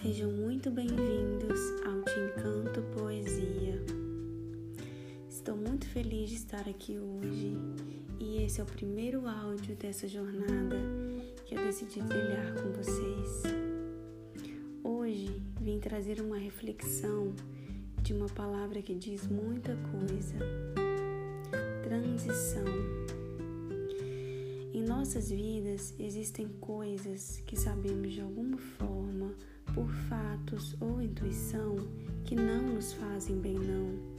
Sejam muito bem-vindos ao Te Encanto Poesia. Estou muito feliz de estar aqui hoje e esse é o primeiro áudio dessa jornada que eu decidi trilhar com vocês. Hoje vim trazer uma reflexão de uma palavra que diz muita coisa: transição. Em nossas vidas existem coisas que sabemos de alguma forma por fatos ou intuição, que não nos fazem bem, não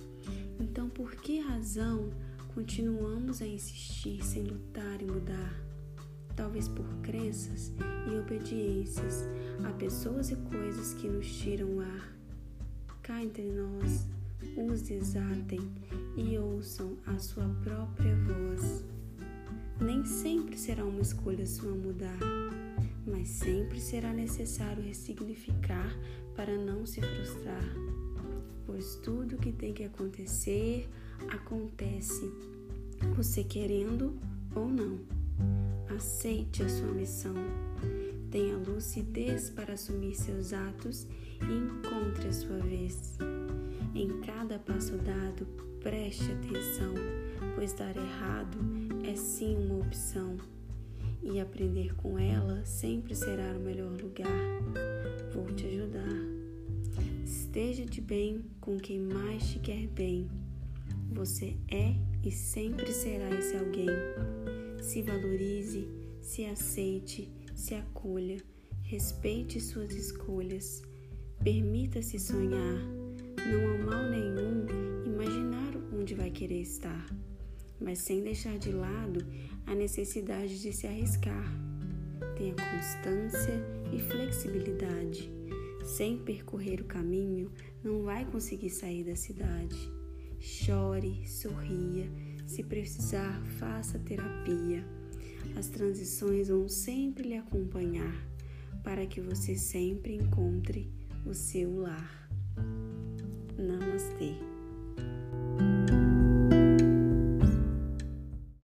então, por que razão continuamos a insistir sem lutar e mudar? Talvez por crenças e obediências a pessoas e coisas que nos tiram o ar. Cá entre nós, os desatem e ouçam a sua própria voz. Nem sempre será uma escolha sua mudar, mas sempre será necessário ressignificar para não se frustrar pois tudo que tem que acontecer acontece, você querendo ou não. Aceite a sua missão. Tenha lucidez para assumir seus atos e encontre a sua vez. Em cada passo dado, preste atenção, pois dar errado é sim uma opção. E aprender com ela sempre será o melhor lugar. Vou te ajudar. Esteja de bem com quem mais te quer bem. Você é e sempre será esse alguém. Se valorize, se aceite, se acolha, respeite suas escolhas. Permita-se sonhar. Não há mal nenhum imaginar onde vai querer estar, mas sem deixar de lado a necessidade de se arriscar. Tenha constância e flexibilidade sem percorrer o caminho, não vai conseguir sair da cidade. Chore, sorria, se precisar, faça terapia. As transições vão sempre lhe acompanhar para que você sempre encontre o seu lar. Namastê.